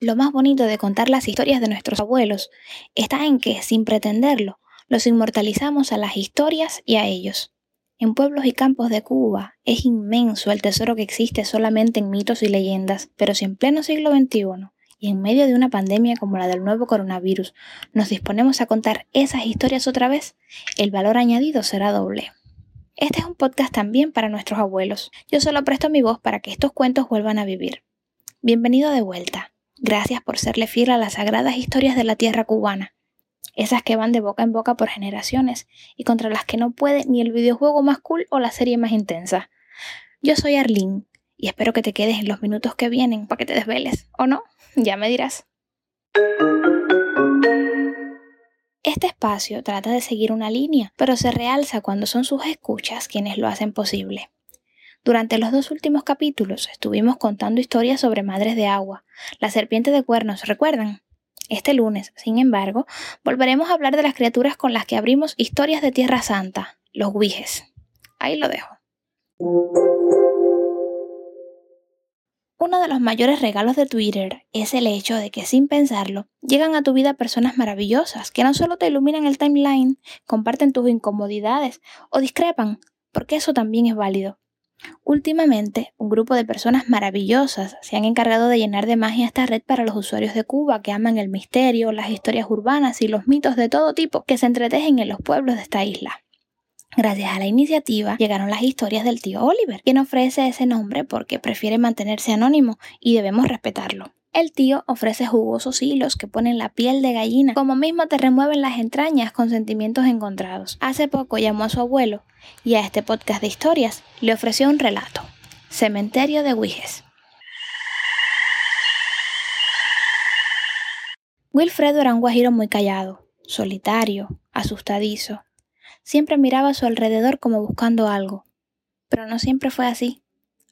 Lo más bonito de contar las historias de nuestros abuelos está en que, sin pretenderlo, los inmortalizamos a las historias y a ellos. En pueblos y campos de Cuba es inmenso el tesoro que existe solamente en mitos y leyendas, pero si en pleno siglo XXI y en medio de una pandemia como la del nuevo coronavirus nos disponemos a contar esas historias otra vez, el valor añadido será doble. Este es un podcast también para nuestros abuelos. Yo solo presto mi voz para que estos cuentos vuelvan a vivir. Bienvenido de vuelta. Gracias por serle fiel a las sagradas historias de la tierra cubana esas que van de boca en boca por generaciones y contra las que no puede ni el videojuego más cool o la serie más intensa. Yo soy Arlene y espero que te quedes en los minutos que vienen para que te desveles, ¿o no? Ya me dirás. Este espacio trata de seguir una línea, pero se realza cuando son sus escuchas quienes lo hacen posible. Durante los dos últimos capítulos estuvimos contando historias sobre madres de agua, la serpiente de cuernos, ¿recuerdan? Este lunes, sin embargo, volveremos a hablar de las criaturas con las que abrimos historias de Tierra Santa, los Guijes. Ahí lo dejo. Uno de los mayores regalos de Twitter es el hecho de que sin pensarlo llegan a tu vida personas maravillosas que no solo te iluminan el timeline, comparten tus incomodidades o discrepan, porque eso también es válido. Últimamente, un grupo de personas maravillosas se han encargado de llenar de magia esta red para los usuarios de Cuba que aman el misterio, las historias urbanas y los mitos de todo tipo que se entretejen en los pueblos de esta isla. Gracias a la iniciativa llegaron las historias del tío Oliver, quien ofrece ese nombre porque prefiere mantenerse anónimo y debemos respetarlo. El tío ofrece jugosos hilos que ponen la piel de gallina, como mismo te remueven las entrañas con sentimientos encontrados. Hace poco llamó a su abuelo y a este podcast de historias le ofreció un relato. Cementerio de Wiges. Wilfredo era un guajiro muy callado, solitario, asustadizo. Siempre miraba a su alrededor como buscando algo. Pero no siempre fue así.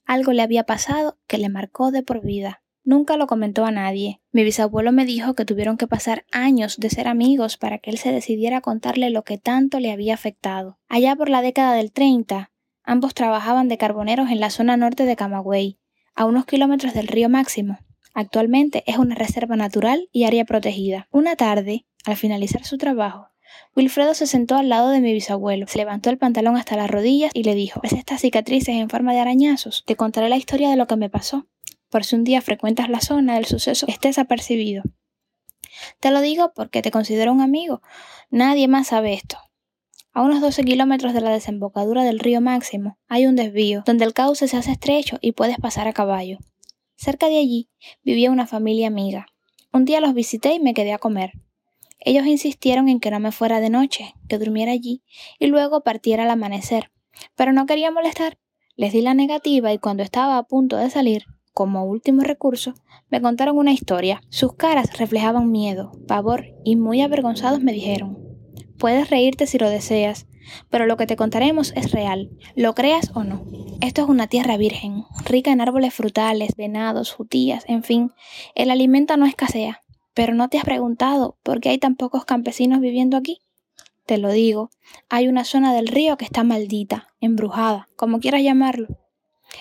Algo le había pasado que le marcó de por vida. Nunca lo comentó a nadie. Mi bisabuelo me dijo que tuvieron que pasar años de ser amigos para que él se decidiera a contarle lo que tanto le había afectado. Allá por la década del 30, ambos trabajaban de carboneros en la zona norte de Camagüey, a unos kilómetros del río Máximo. Actualmente es una reserva natural y área protegida. Una tarde, al finalizar su trabajo, Wilfredo se sentó al lado de mi bisabuelo, se levantó el pantalón hasta las rodillas y le dijo, ¿ves estas cicatrices en forma de arañazos? Te contaré la historia de lo que me pasó por si un día frecuentas la zona del suceso estés apercibido. Te lo digo porque te considero un amigo. Nadie más sabe esto. A unos 12 kilómetros de la desembocadura del río Máximo hay un desvío donde el cauce se hace estrecho y puedes pasar a caballo. Cerca de allí vivía una familia amiga. Un día los visité y me quedé a comer. Ellos insistieron en que no me fuera de noche, que durmiera allí y luego partiera al amanecer. Pero no quería molestar. Les di la negativa y cuando estaba a punto de salir, como último recurso, me contaron una historia. Sus caras reflejaban miedo, pavor y muy avergonzados me dijeron, puedes reírte si lo deseas, pero lo que te contaremos es real, lo creas o no. Esto es una tierra virgen, rica en árboles frutales, venados, jutías, en fin, el alimento no escasea. Pero no te has preguntado por qué hay tan pocos campesinos viviendo aquí. Te lo digo, hay una zona del río que está maldita, embrujada, como quieras llamarlo.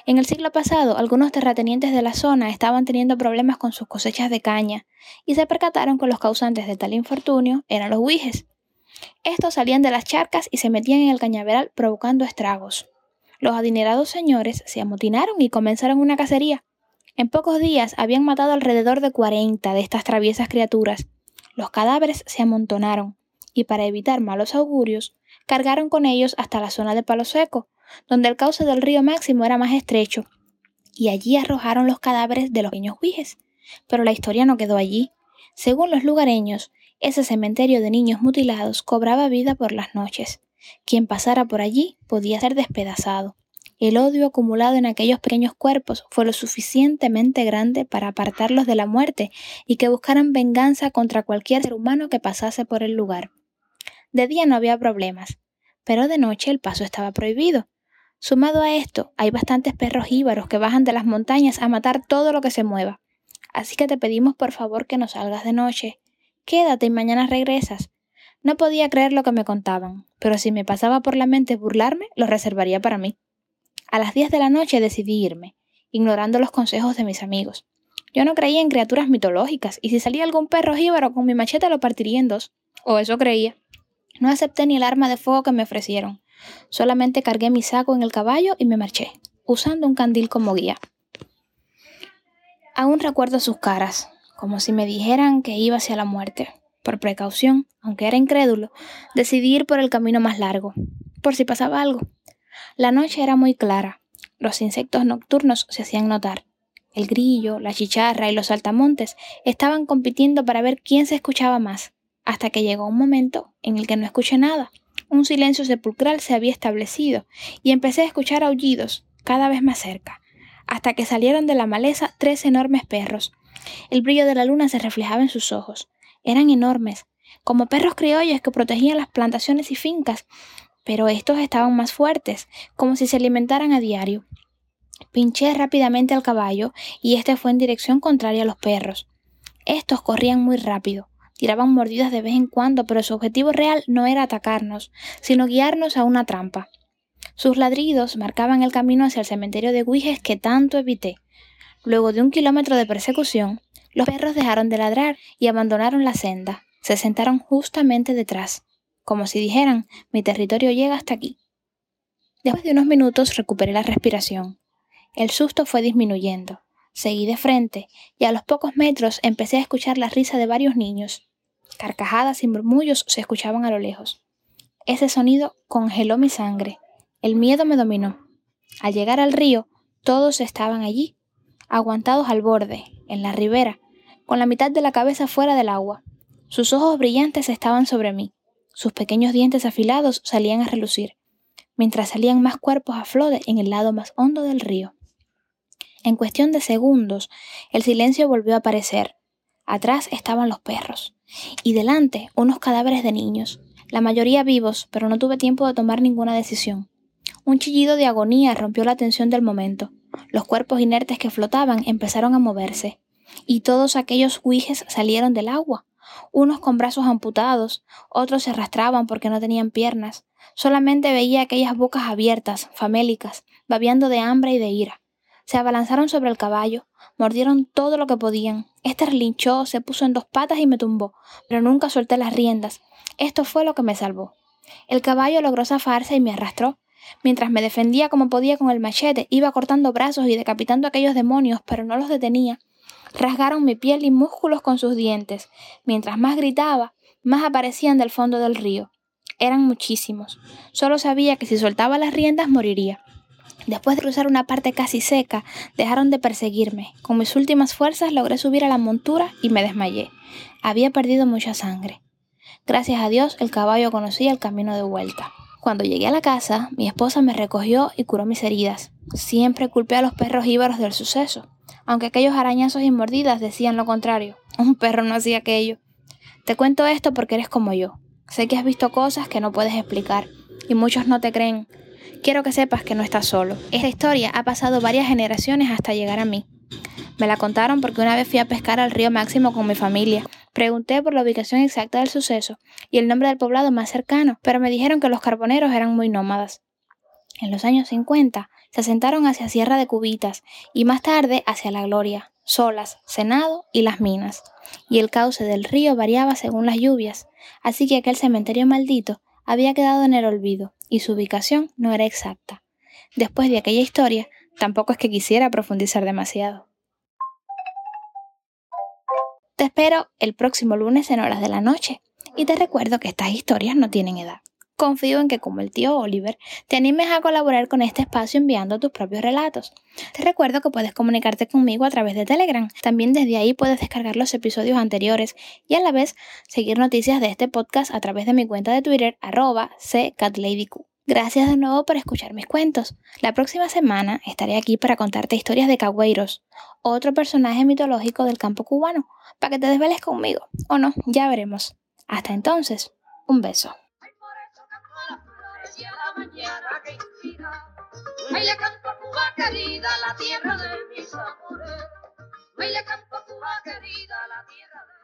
En el siglo pasado, algunos terratenientes de la zona estaban teniendo problemas con sus cosechas de caña y se percataron que los causantes de tal infortunio eran los huijes. Estos salían de las charcas y se metían en el cañaveral provocando estragos. Los adinerados señores se amotinaron y comenzaron una cacería. En pocos días habían matado alrededor de 40 de estas traviesas criaturas. Los cadáveres se amontonaron y para evitar malos augurios, cargaron con ellos hasta la zona de Palo Seco, donde el cauce del río Máximo era más estrecho, y allí arrojaron los cadáveres de los pequeños huijes. Pero la historia no quedó allí. Según los lugareños, ese cementerio de niños mutilados cobraba vida por las noches. Quien pasara por allí podía ser despedazado. El odio acumulado en aquellos pequeños cuerpos fue lo suficientemente grande para apartarlos de la muerte y que buscaran venganza contra cualquier ser humano que pasase por el lugar. De día no había problemas, pero de noche el paso estaba prohibido, Sumado a esto, hay bastantes perros íbaros que bajan de las montañas a matar todo lo que se mueva. Así que te pedimos por favor que no salgas de noche, quédate y mañana regresas. No podía creer lo que me contaban, pero si me pasaba por la mente burlarme, lo reservaría para mí. A las 10 de la noche decidí irme, ignorando los consejos de mis amigos. Yo no creía en criaturas mitológicas, y si salía algún perro jíbaro con mi machete lo partiría en dos. O eso creía. No acepté ni el arma de fuego que me ofrecieron. Solamente cargué mi saco en el caballo y me marché, usando un candil como guía. Aún recuerdo sus caras, como si me dijeran que iba hacia la muerte. Por precaución, aunque era incrédulo, decidí ir por el camino más largo, por si pasaba algo. La noche era muy clara. Los insectos nocturnos se hacían notar. El grillo, la chicharra y los saltamontes estaban compitiendo para ver quién se escuchaba más, hasta que llegó un momento en el que no escuché nada. Un silencio sepulcral se había establecido y empecé a escuchar aullidos cada vez más cerca, hasta que salieron de la maleza tres enormes perros. El brillo de la luna se reflejaba en sus ojos, eran enormes, como perros criollos que protegían las plantaciones y fincas, pero estos estaban más fuertes, como si se alimentaran a diario. Pinché rápidamente al caballo y este fue en dirección contraria a los perros. Estos corrían muy rápido, tiraban mordidas de vez en cuando, pero su objetivo real no era atacarnos, sino guiarnos a una trampa. Sus ladridos marcaban el camino hacia el cementerio de Guijes que tanto evité. Luego de un kilómetro de persecución, los perros dejaron de ladrar y abandonaron la senda. Se sentaron justamente detrás, como si dijeran, mi territorio llega hasta aquí. Después de unos minutos recuperé la respiración. El susto fue disminuyendo. Seguí de frente y a los pocos metros empecé a escuchar la risa de varios niños. Carcajadas y murmullos se escuchaban a lo lejos. Ese sonido congeló mi sangre. El miedo me dominó. Al llegar al río, todos estaban allí, aguantados al borde, en la ribera, con la mitad de la cabeza fuera del agua. Sus ojos brillantes estaban sobre mí, sus pequeños dientes afilados salían a relucir, mientras salían más cuerpos a flote en el lado más hondo del río. En cuestión de segundos, el silencio volvió a aparecer. Atrás estaban los perros, y delante unos cadáveres de niños, la mayoría vivos, pero no tuve tiempo de tomar ninguna decisión. Un chillido de agonía rompió la tensión del momento. Los cuerpos inertes que flotaban empezaron a moverse y todos aquellos huijes salieron del agua, unos con brazos amputados, otros se arrastraban porque no tenían piernas. Solamente veía aquellas bocas abiertas, famélicas, babeando de hambre y de ira. Se abalanzaron sobre el caballo, mordieron todo lo que podían. Este relinchó, se puso en dos patas y me tumbó, pero nunca solté las riendas. Esto fue lo que me salvó. El caballo logró zafarse y me arrastró. Mientras me defendía como podía con el machete, iba cortando brazos y decapitando a aquellos demonios, pero no los detenía. Rasgaron mi piel y músculos con sus dientes. Mientras más gritaba, más aparecían del fondo del río. Eran muchísimos. Solo sabía que si soltaba las riendas moriría. Después de cruzar una parte casi seca, dejaron de perseguirme. Con mis últimas fuerzas logré subir a la montura y me desmayé. Había perdido mucha sangre. Gracias a Dios el caballo conocía el camino de vuelta. Cuando llegué a la casa, mi esposa me recogió y curó mis heridas. Siempre culpé a los perros íbaros del suceso aunque aquellos arañazos y mordidas decían lo contrario. Un perro no hacía aquello. Te cuento esto porque eres como yo. Sé que has visto cosas que no puedes explicar y muchos no te creen. Quiero que sepas que no estás solo. Esta historia ha pasado varias generaciones hasta llegar a mí. Me la contaron porque una vez fui a pescar al río Máximo con mi familia. Pregunté por la ubicación exacta del suceso y el nombre del poblado más cercano, pero me dijeron que los carboneros eran muy nómadas. En los años 50 se asentaron hacia Sierra de Cubitas y más tarde hacia La Gloria, Solas, Senado y Las Minas, y el cauce del río variaba según las lluvias, así que aquel cementerio maldito había quedado en el olvido y su ubicación no era exacta. Después de aquella historia, tampoco es que quisiera profundizar demasiado. Te espero el próximo lunes en horas de la noche y te recuerdo que estas historias no tienen edad. Confío en que, como el tío Oliver, te animes a colaborar con este espacio enviando tus propios relatos. Te recuerdo que puedes comunicarte conmigo a través de Telegram. También desde ahí puedes descargar los episodios anteriores y a la vez seguir noticias de este podcast a través de mi cuenta de Twitter, arroba ccatladyq. Gracias de nuevo por escuchar mis cuentos. La próxima semana estaré aquí para contarte historias de Cagüeiros, otro personaje mitológico del campo cubano, para que te desveles conmigo. O no, ya veremos. Hasta entonces, un beso mañana que inspira. Ay, le canto a Cuba querida, la tierra de mis amores. Ay, le canto a Cuba querida, la tierra de